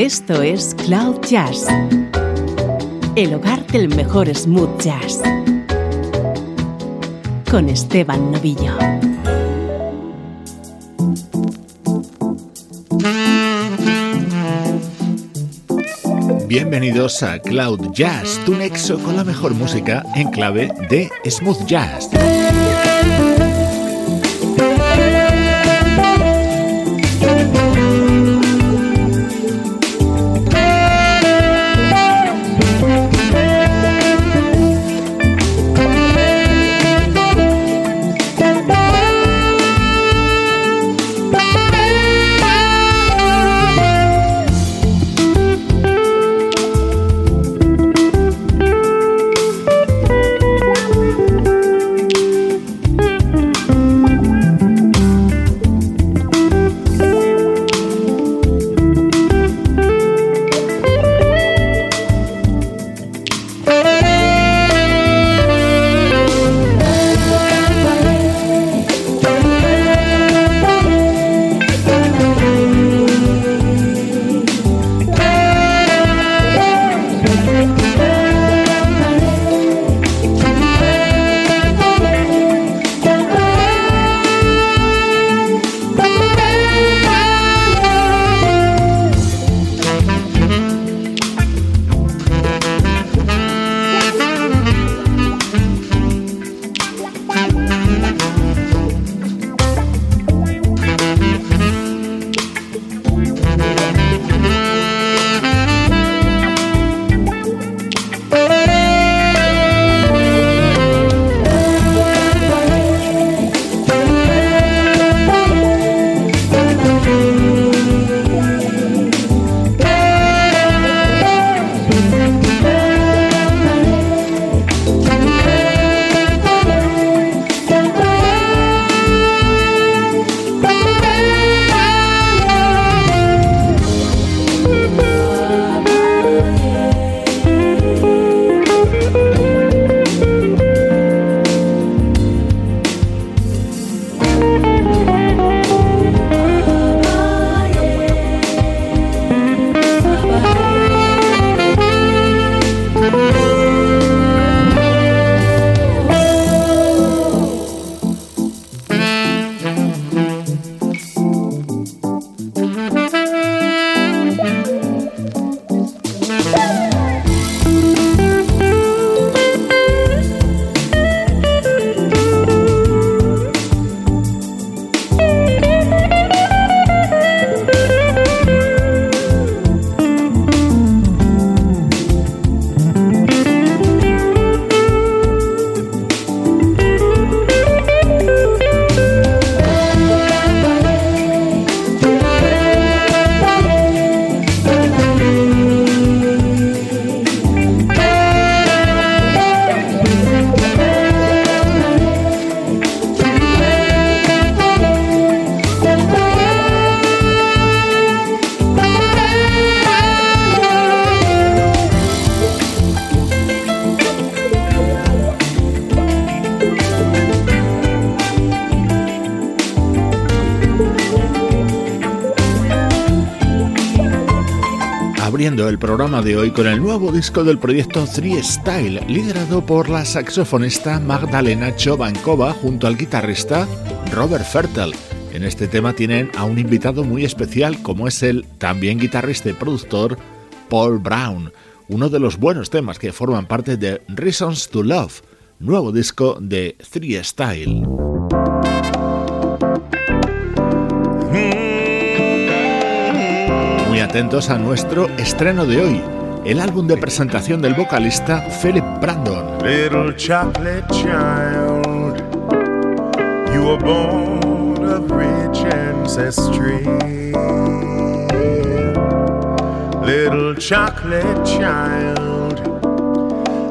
Esto es Cloud Jazz, el hogar del mejor smooth jazz, con Esteban Novillo. Bienvenidos a Cloud Jazz, tu nexo con la mejor música en clave de smooth jazz. El programa de hoy con el nuevo disco del proyecto Three Style, liderado por la saxofonista Magdalena Chovankova junto al guitarrista Robert Fertel. En este tema tienen a un invitado muy especial como es el también guitarrista y productor Paul Brown, uno de los buenos temas que forman parte de Reasons to Love, nuevo disco de Three Style. Atentos a nuestro estreno de hoy, el álbum de presentación del vocalista Philip Brandon. Little chocolate child, you were born of rich ancestry. Little chocolate child,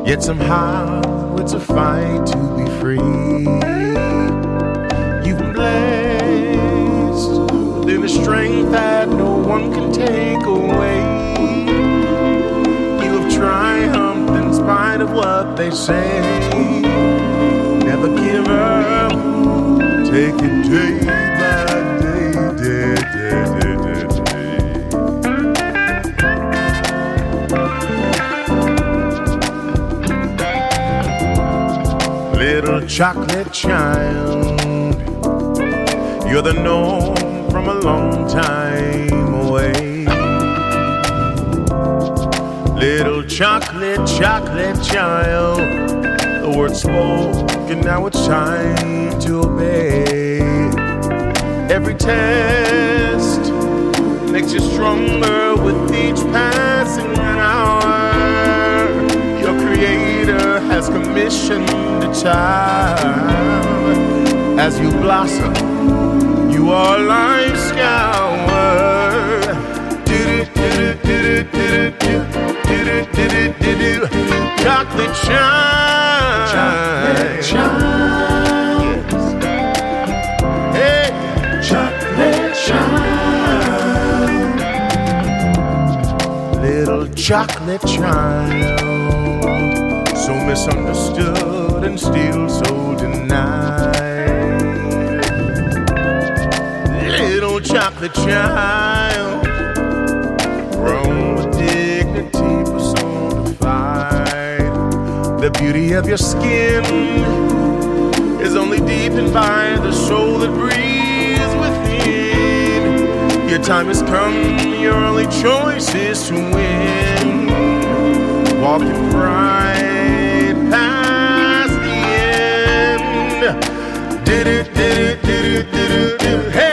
yet somehow it's a fight to be free. You've blessed with a strength that no one can spite of what they say. Never give up, take it day by day, day, day, day, day, day. Little chocolate child, you're the gnome from a long time away. Little chocolate, chocolate child. The word spoken, now it's time to obey. Every test makes you stronger with each passing hour. Your creator has commissioned a child as you blossom. You are life's scour. Chocolate shine. Chocolate shine. Hey, chocolate shine. Little chocolate child. So misunderstood and still so denied. Little chocolate child. Grown with dignity. The beauty of your skin is only deepened by the soul that breathes within. Your time has come, your only choice is to win. Walk in pride past the end. Did it, did it, did it, did it, did it. Hey!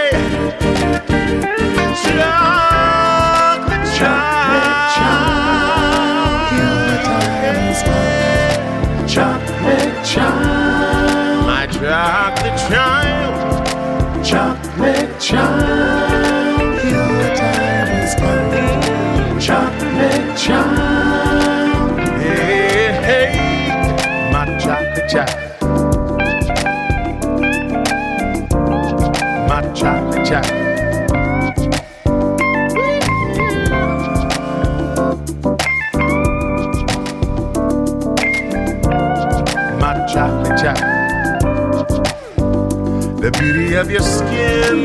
Beauty of your skin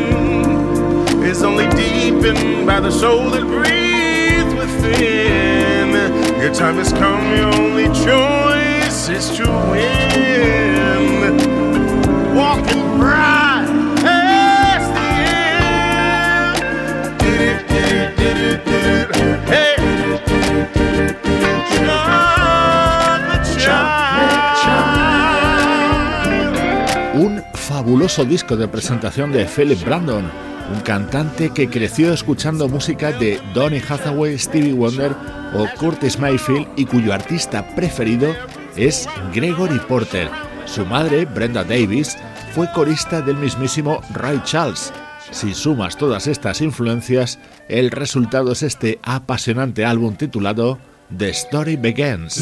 is only deepened by the soul that breathes within. Your time has come, your only choice fabuloso disco de presentación de Philip Brandon, un cantante que creció escuchando música de Donny Hathaway, Stevie Wonder o Curtis Mayfield y cuyo artista preferido es Gregory Porter. Su madre, Brenda Davis, fue corista del mismísimo Ray Charles. Si sumas todas estas influencias, el resultado es este apasionante álbum titulado The Story Begins.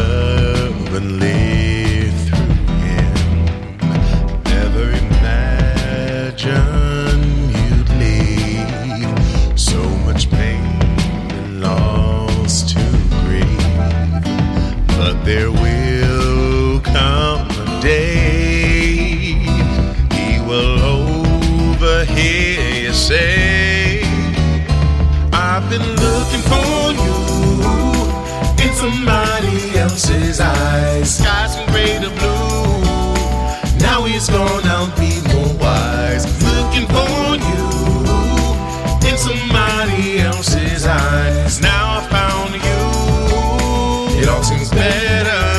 mountains better.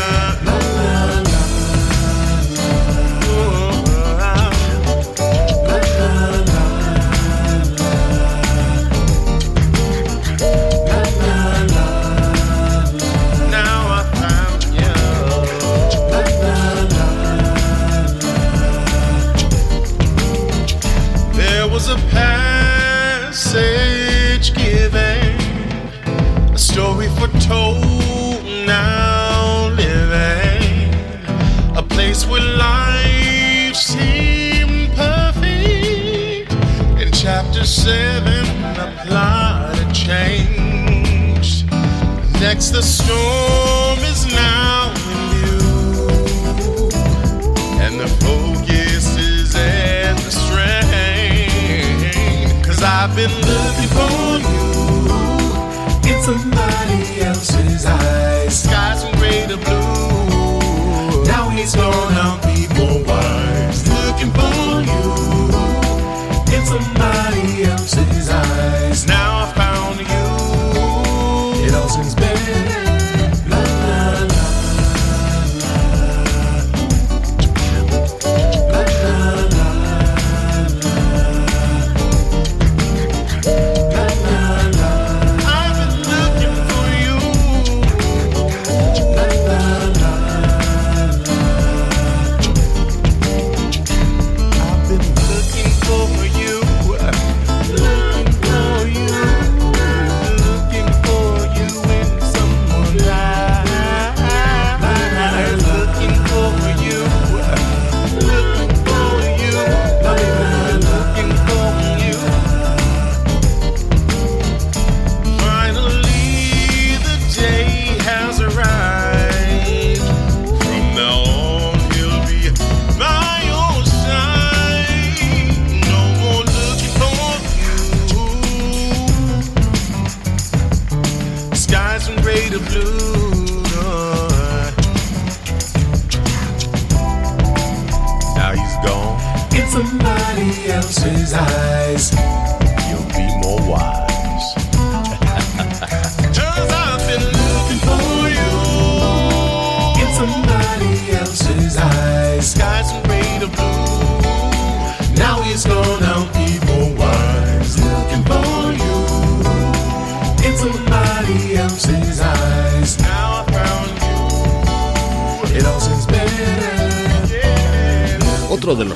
somebody.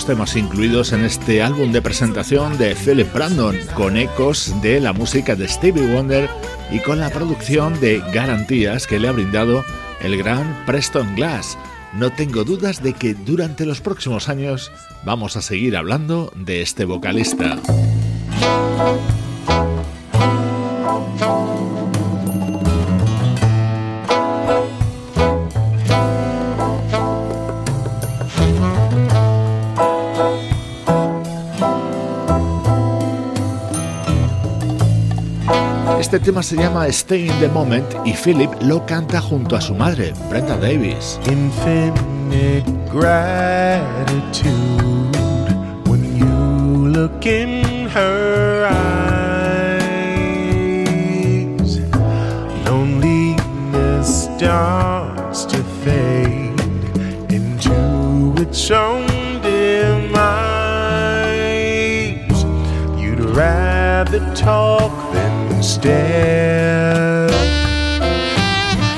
temas incluidos en este álbum de presentación de Philip Brandon, con ecos de la música de Stevie Wonder y con la producción de garantías que le ha brindado el gran Preston Glass. No tengo dudas de que durante los próximos años vamos a seguir hablando de este vocalista. Este tema se llama Stay in the Moment y Philip lo canta junto a su madre, Brenda Davis. Infinite gratitude when you look in her eyes. Loneliness starts to fade into its own demise. You'd rather talk than instead.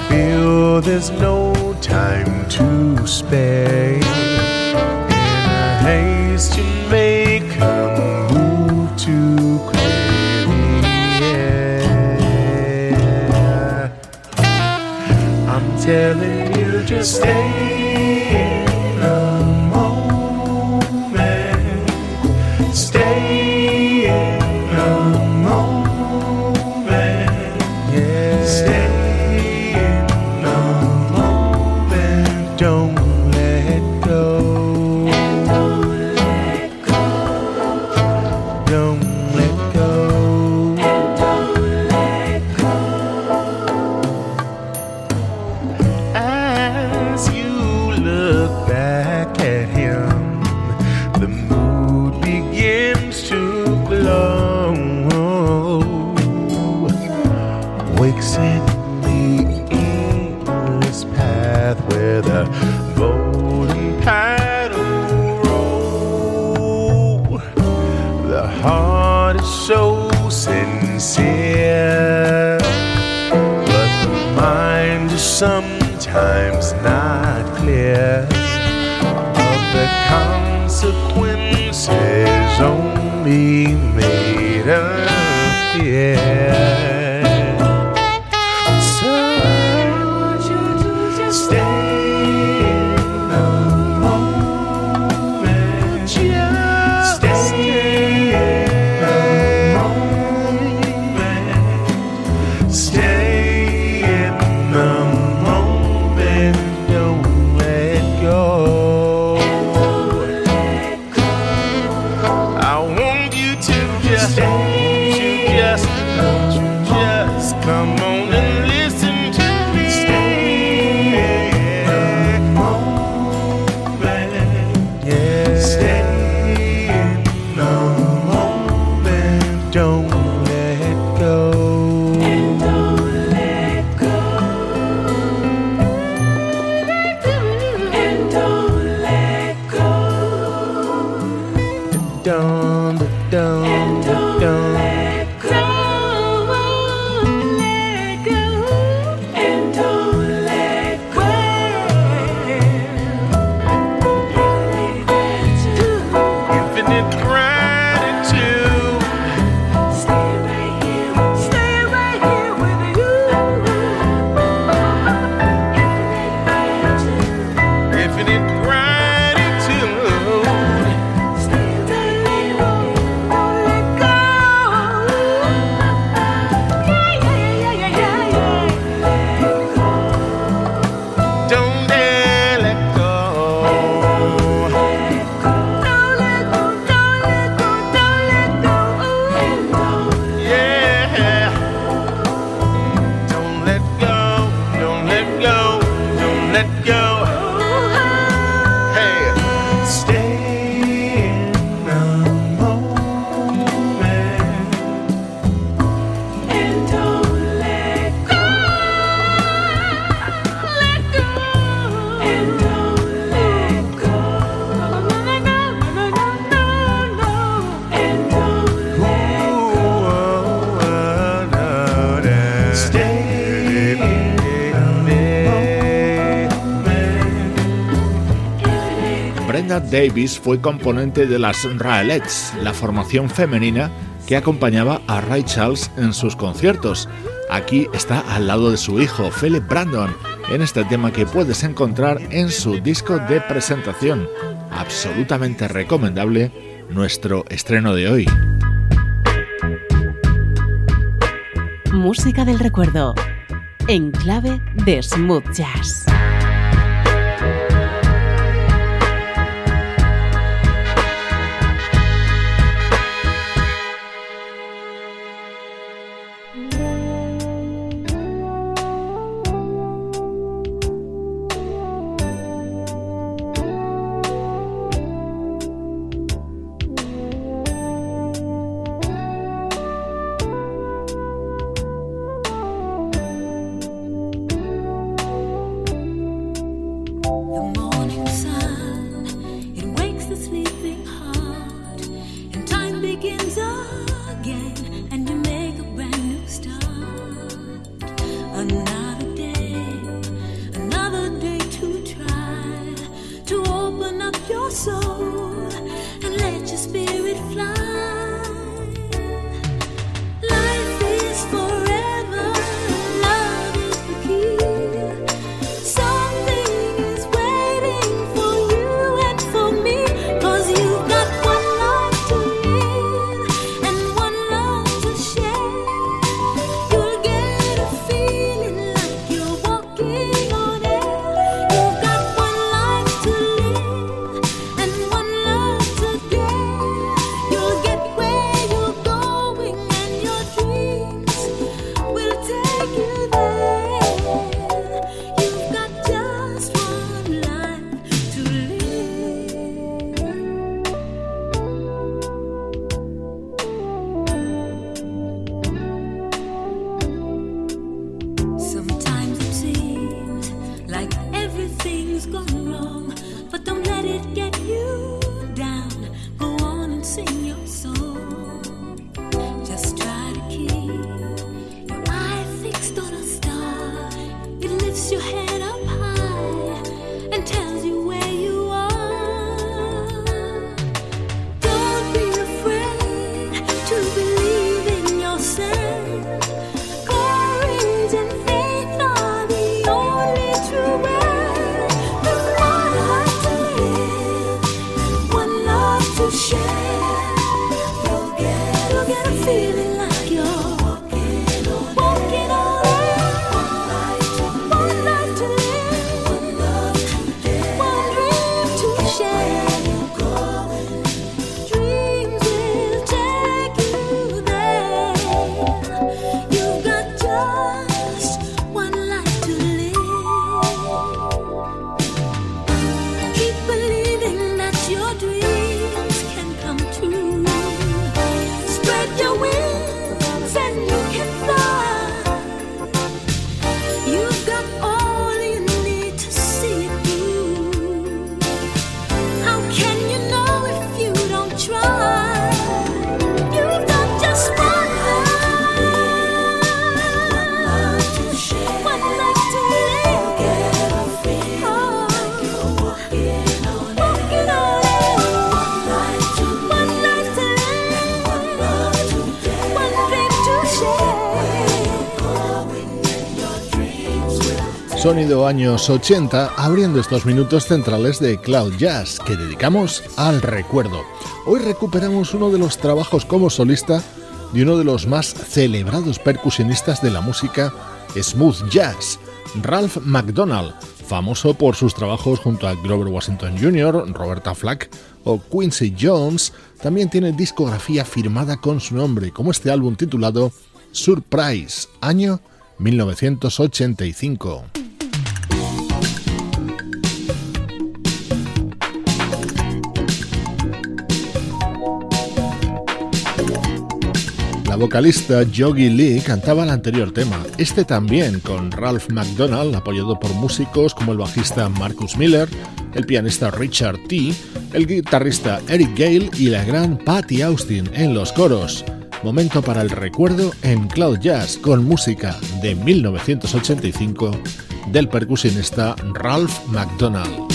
Feel there's no time to spare. In a haste to make a move to clear. I'm telling you, just stay. Davis fue componente de las Raelettes, la formación femenina que acompañaba a Ray Charles en sus conciertos. Aquí está al lado de su hijo, Philip Brandon, en este tema que puedes encontrar en su disco de presentación. Absolutamente recomendable nuestro estreno de hoy. Música del recuerdo, en clave de smooth jazz. Sonido años 80, abriendo estos minutos centrales de Cloud Jazz que dedicamos al recuerdo. Hoy recuperamos uno de los trabajos como solista de uno de los más celebrados percusionistas de la música smooth jazz, Ralph McDonald, famoso por sus trabajos junto a Grover Washington Jr., Roberta Flack o Quincy Jones, también tiene discografía firmada con su nombre, como este álbum titulado Surprise, año 1985. Vocalista Yogi Lee cantaba el anterior tema, este también con Ralph McDonald, apoyado por músicos como el bajista Marcus Miller, el pianista Richard T., el guitarrista Eric Gale y la gran Patty Austin en los coros. Momento para el recuerdo en Cloud Jazz con música de 1985 del percusionista Ralph McDonald.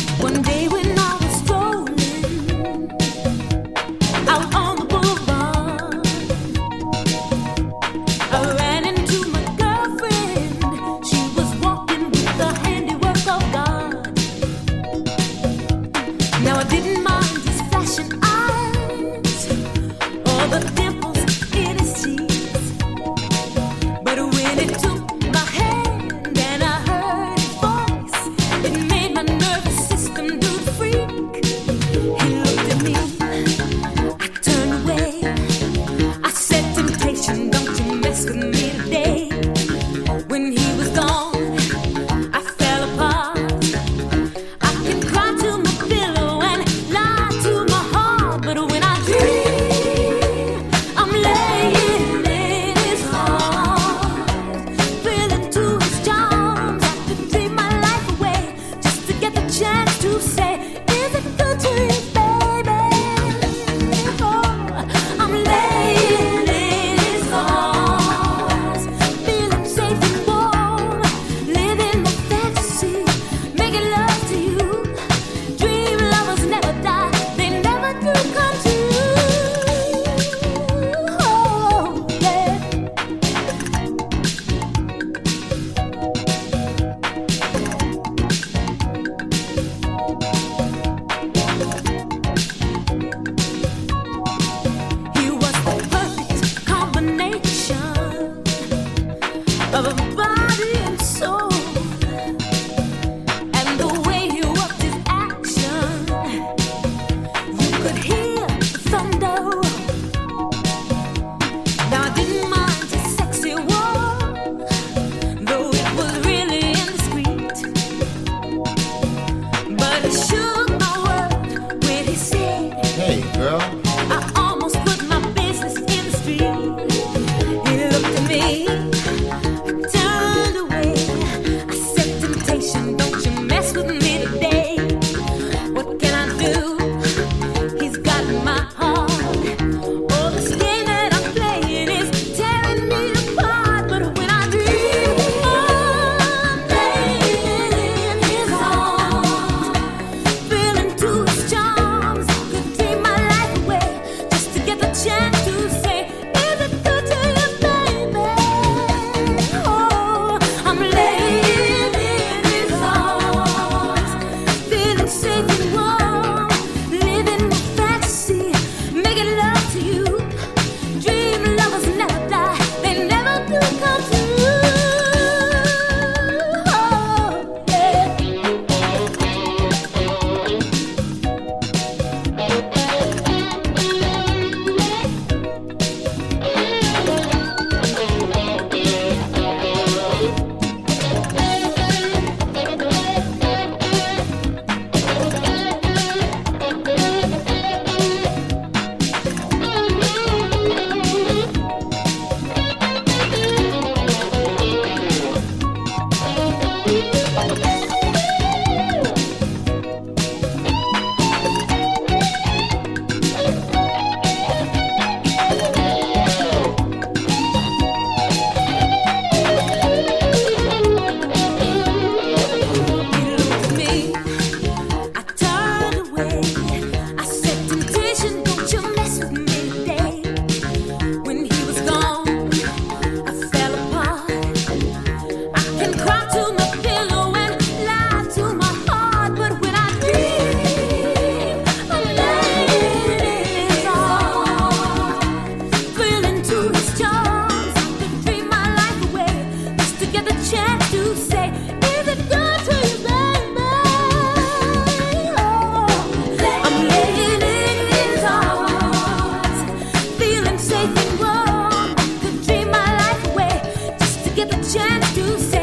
chance to say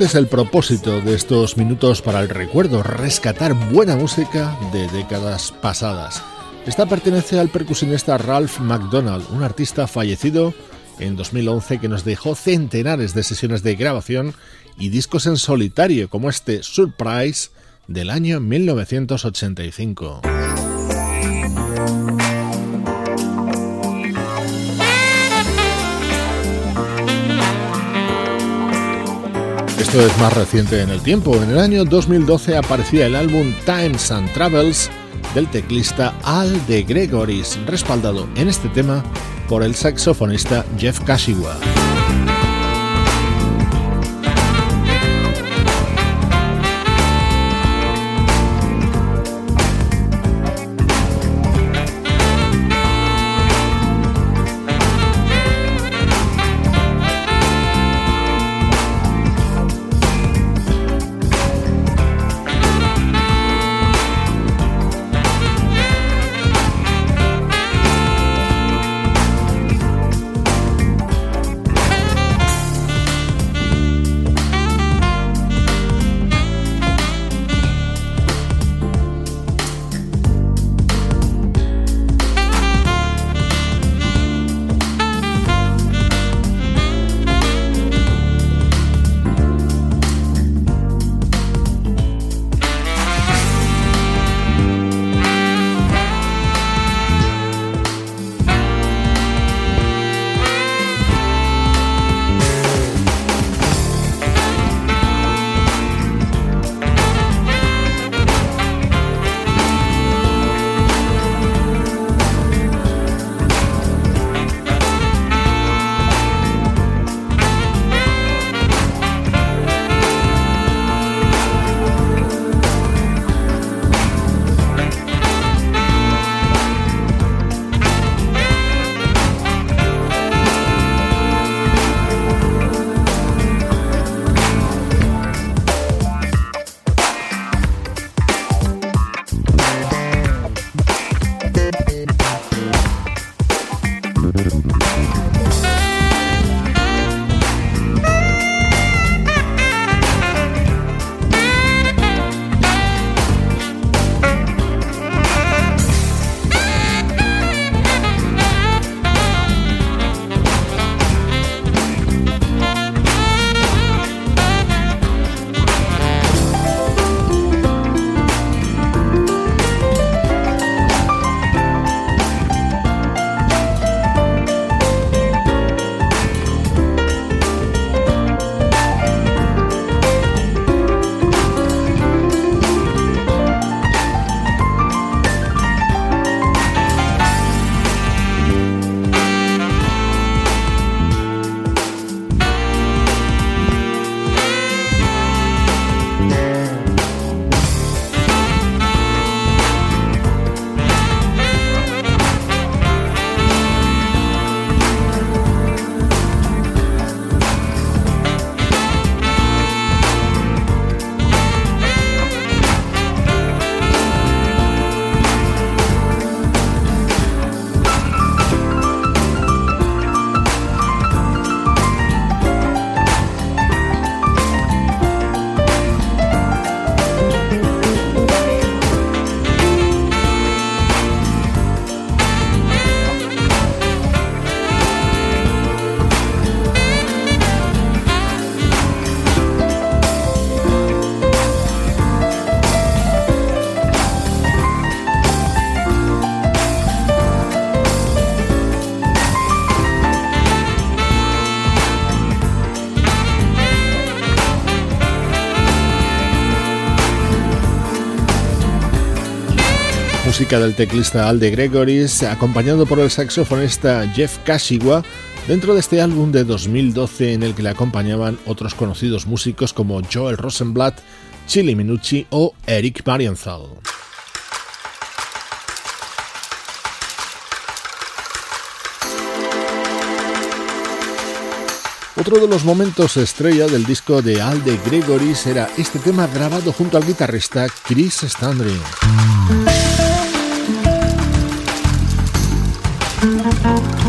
el propósito de estos minutos para el recuerdo, rescatar buena música de décadas pasadas. Esta pertenece al percusionista Ralph McDonald, un artista fallecido en 2011 que nos dejó centenares de sesiones de grabación y discos en solitario como este Surprise del año 1985. Esto es más reciente en el tiempo. En el año 2012 aparecía el álbum Times and Travels del teclista Al de Gregoris, respaldado en este tema por el saxofonista Jeff Kashiwa. Del teclista Alde Gregoris, acompañado por el saxofonista Jeff Kashiwa, dentro de este álbum de 2012 en el que le acompañaban otros conocidos músicos como Joel Rosenblatt, Chili Minucci o Eric Marienthal. Otro de los momentos estrella del disco de Alde Gregoris era este tema grabado junto al guitarrista Chris Standring. Thank you.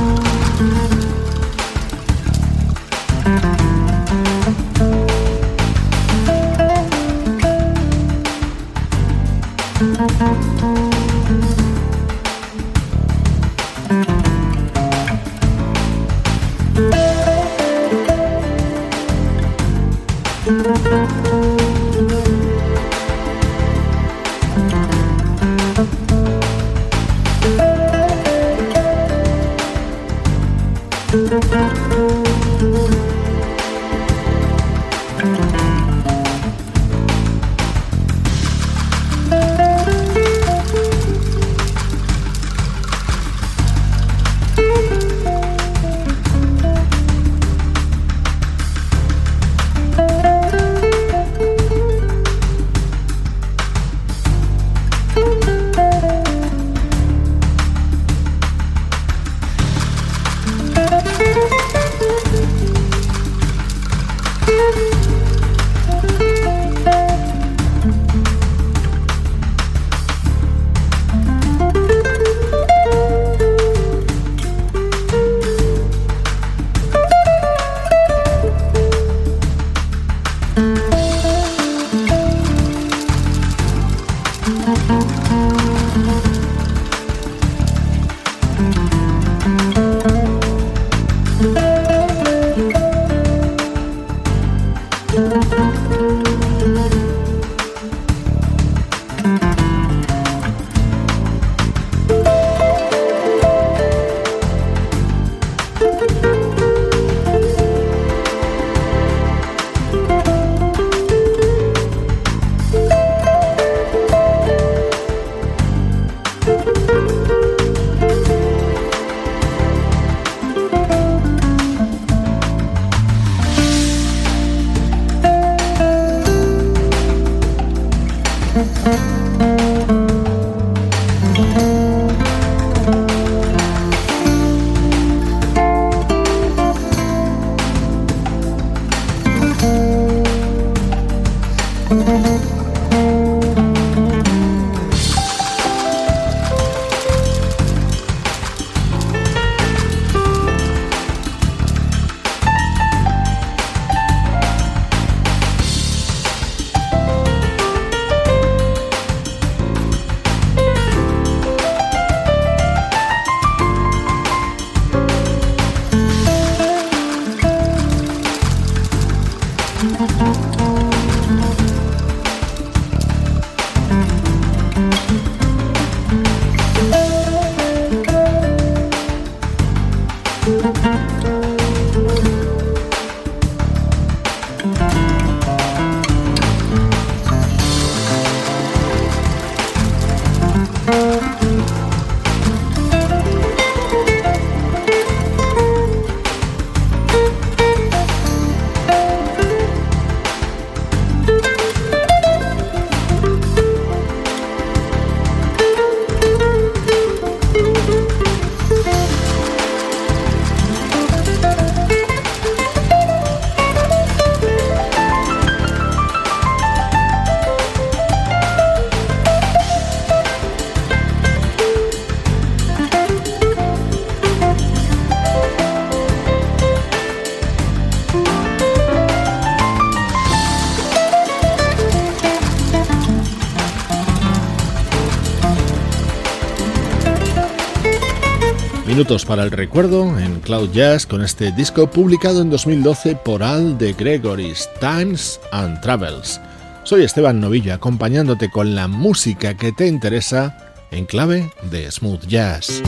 Minutos para el recuerdo en Cloud Jazz con este disco publicado en 2012 por Al de Gregory's Times and Travels. Soy Esteban Novillo acompañándote con la música que te interesa en clave de smooth jazz.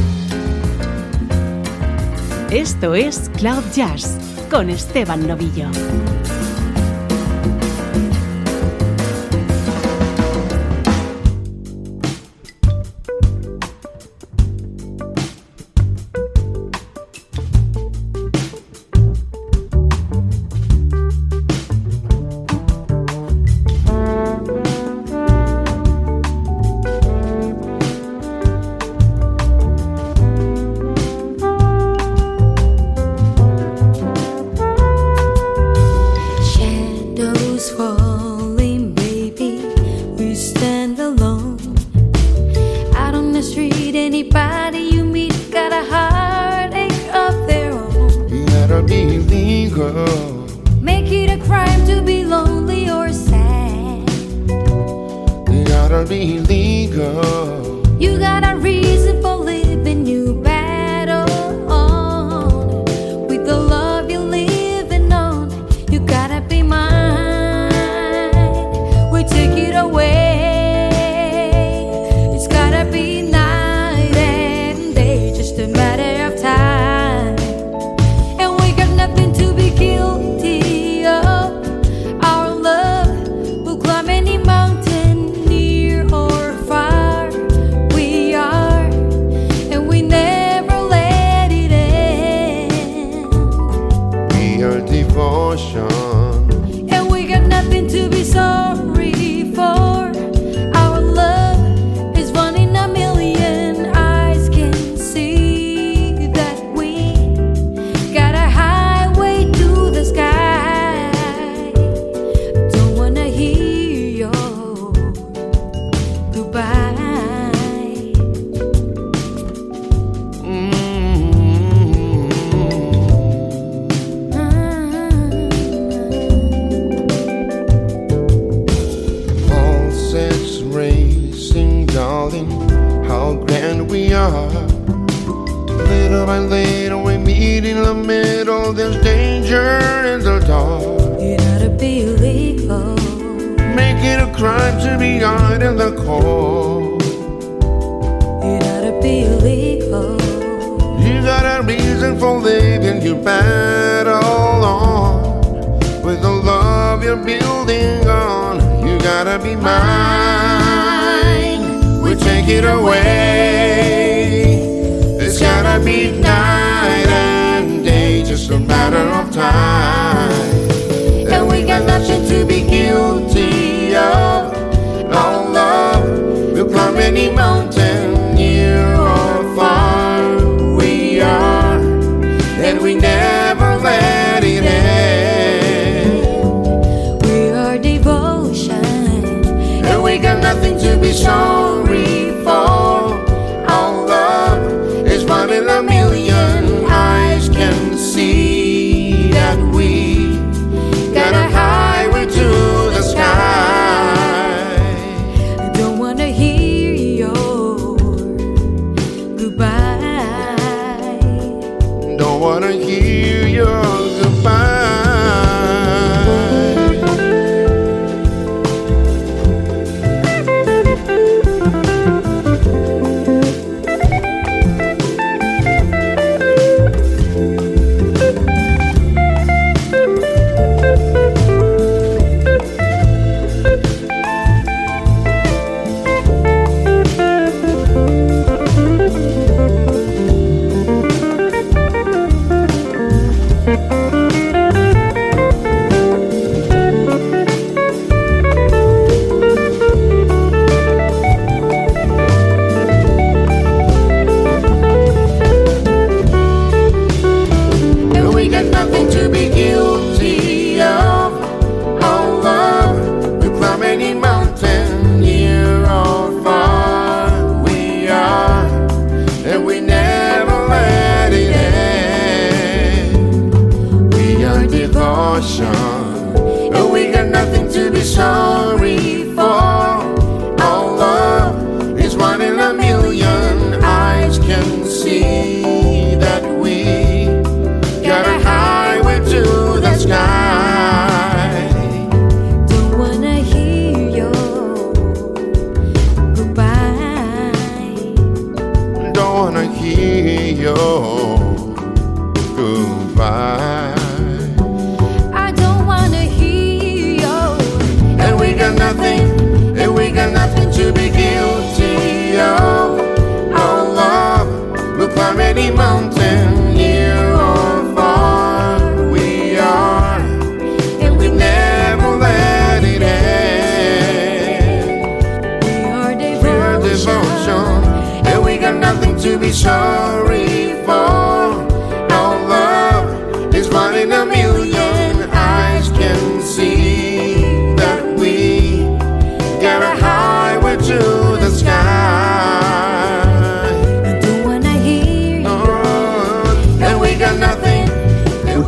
Esto es Cloud Jazz con Esteban Novillo.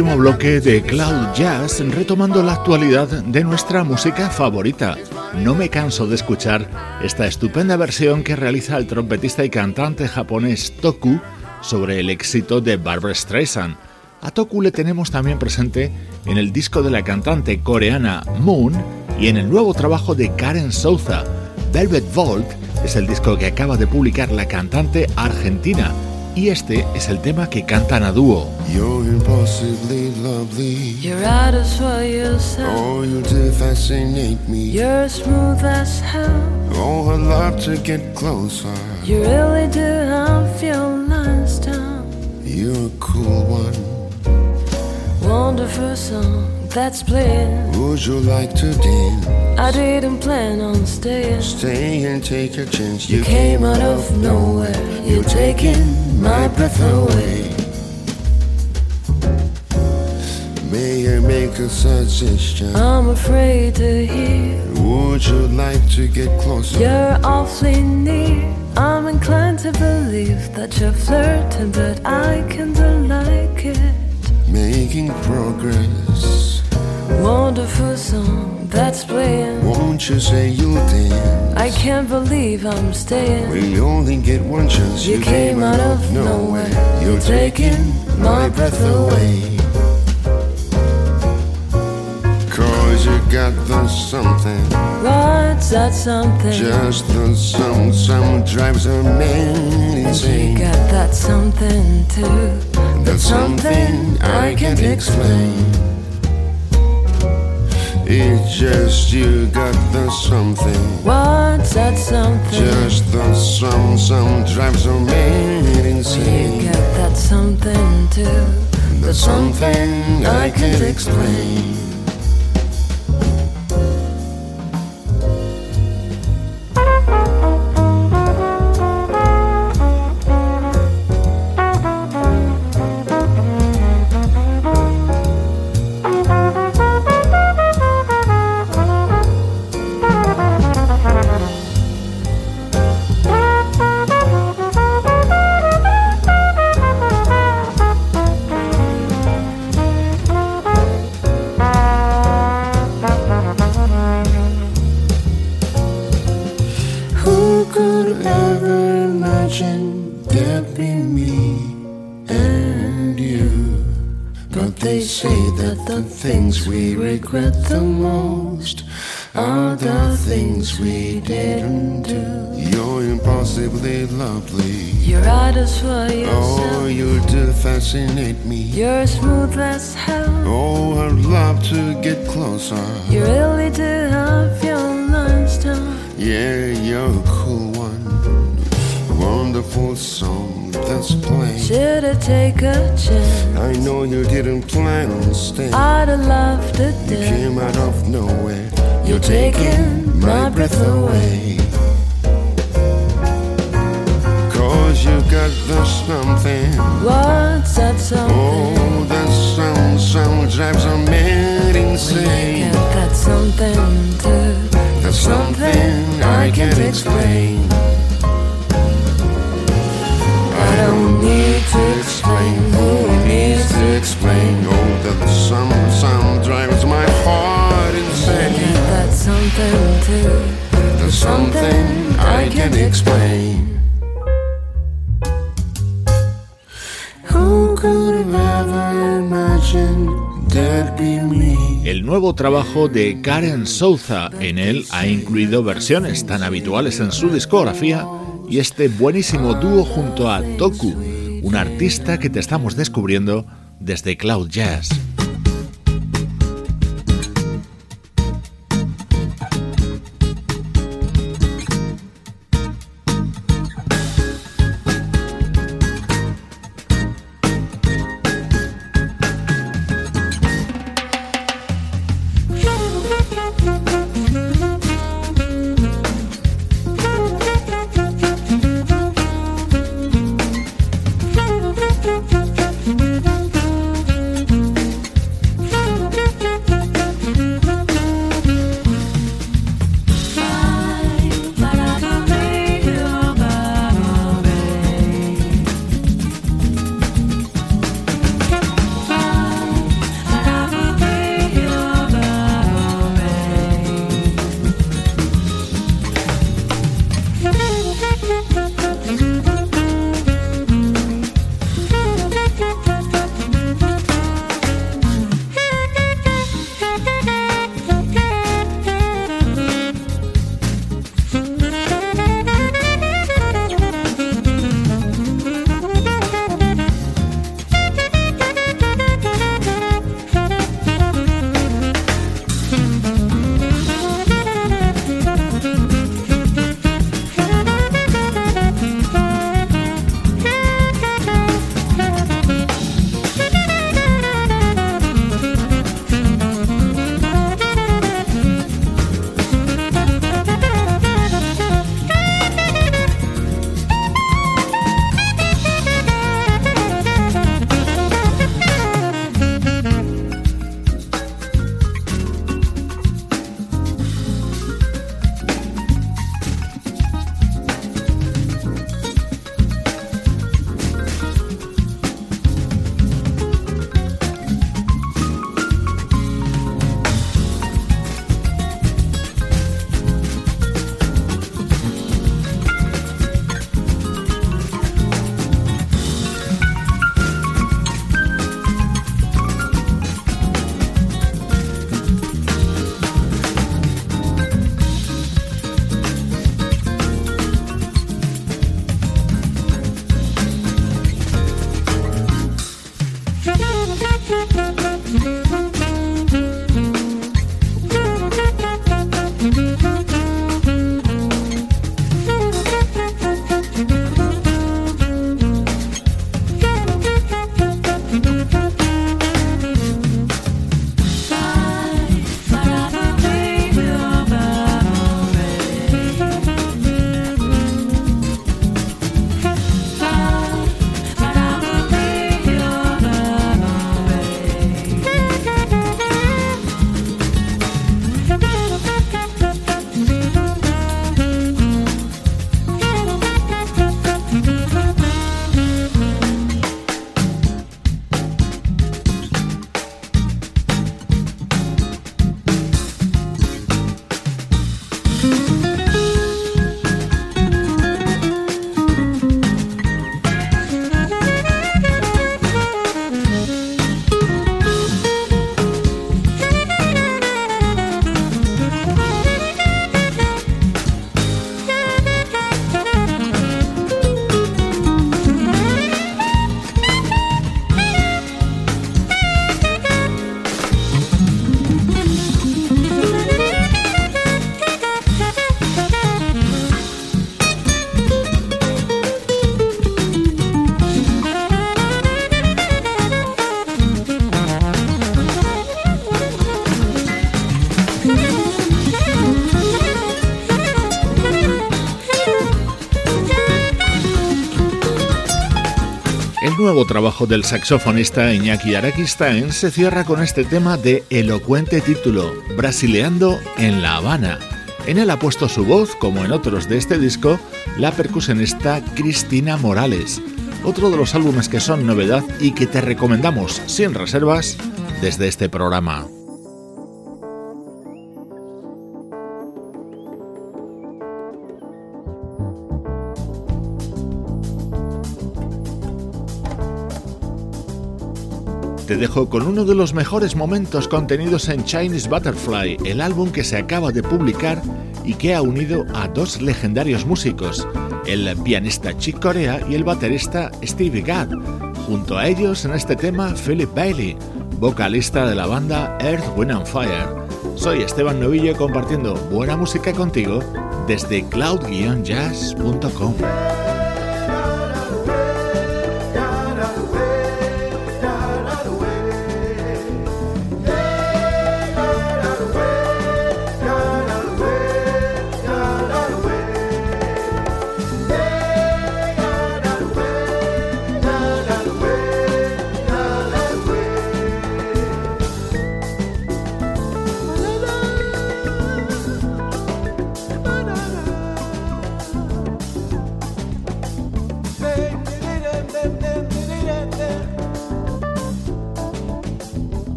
Último bloque de Cloud Jazz retomando la actualidad de nuestra música favorita. no me canso de escuchar esta estupenda versión que realiza el trompetista y cantante japonés Toku sobre el éxito de Barbara Streisand. A Toku le tenemos también presente en el disco de la cantante coreana Moon y en el nuevo trabajo de Karen Souza. Velvet Vault es el disco que acaba de publicar la cantante argentina y este es el tema que cantan a dúo. You're impossibly lovely. You're out of for yourself. Oh, you do fascinate me. You're smooth as hell. Oh, I'd love to get closer. You really do have your lines down. You're a cool one. Wonderful song that's playing. Would you like to dance? I didn't plan on staying. Stay and take a chance. You came out of nowhere. You're taking my breath away. May I make a suggestion? I'm afraid to hear. Would you like to get closer? You're awfully near. I'm inclined to believe that you're flirting, but I kinda like it. Making progress. Wonderful song that's playing. Won't you say you'll dance? I can't believe I'm staying. We only get one chance. You came out of nowhere. You're taking my breath away. Cause you got the something. What's that something? Just the some some drives a man insane. you got that something too. That's something I can't explain. It's just you got the something. What's that something? Just the some some drives a man you got that something too. That's something I can't explain. Who regret the most are the things we didn't do. You're impossibly lovely. You're out of for Oh, you do fascinate me. You're smooth as hell. Oh, I'd love to get closer. You really do have your down. Yeah, you're a cool one. Wonderful song that's playing. Should I take a chance? I know you didn't plan on staying. I'd have loved to You came out of nowhere. You're taking my breath away. Cause you got the something. What's that something? Oh, that some some drives a man You insane. got that something too. That's something I can't explain. I explain? Oh, that some some drives my heart You insane. got that something too. There's something I can't explain. Who could have ever imagined that'd be me? El nuevo trabajo de Karen Souza en él ha incluido versiones tan habituales en su discografía y este buenísimo dúo junto a Toku, un artista que te estamos descubriendo desde Cloud Jazz. Nuevo trabajo del saxofonista Iñaki Araquistain se cierra con este tema de elocuente título, Brasileando en La Habana. En él ha puesto su voz, como en otros de este disco, la percusionista Cristina Morales, otro de los álbumes que son novedad y que te recomendamos sin reservas desde este programa. Te dejo con uno de los mejores momentos contenidos en Chinese Butterfly, el álbum que se acaba de publicar y que ha unido a dos legendarios músicos, el pianista Chick Corea y el baterista Stevie Gadd. Junto a ellos en este tema Philip Bailey, vocalista de la banda Earth, Wind and Fire. Soy Esteban Novillo compartiendo buena música contigo desde cloud-jazz.com.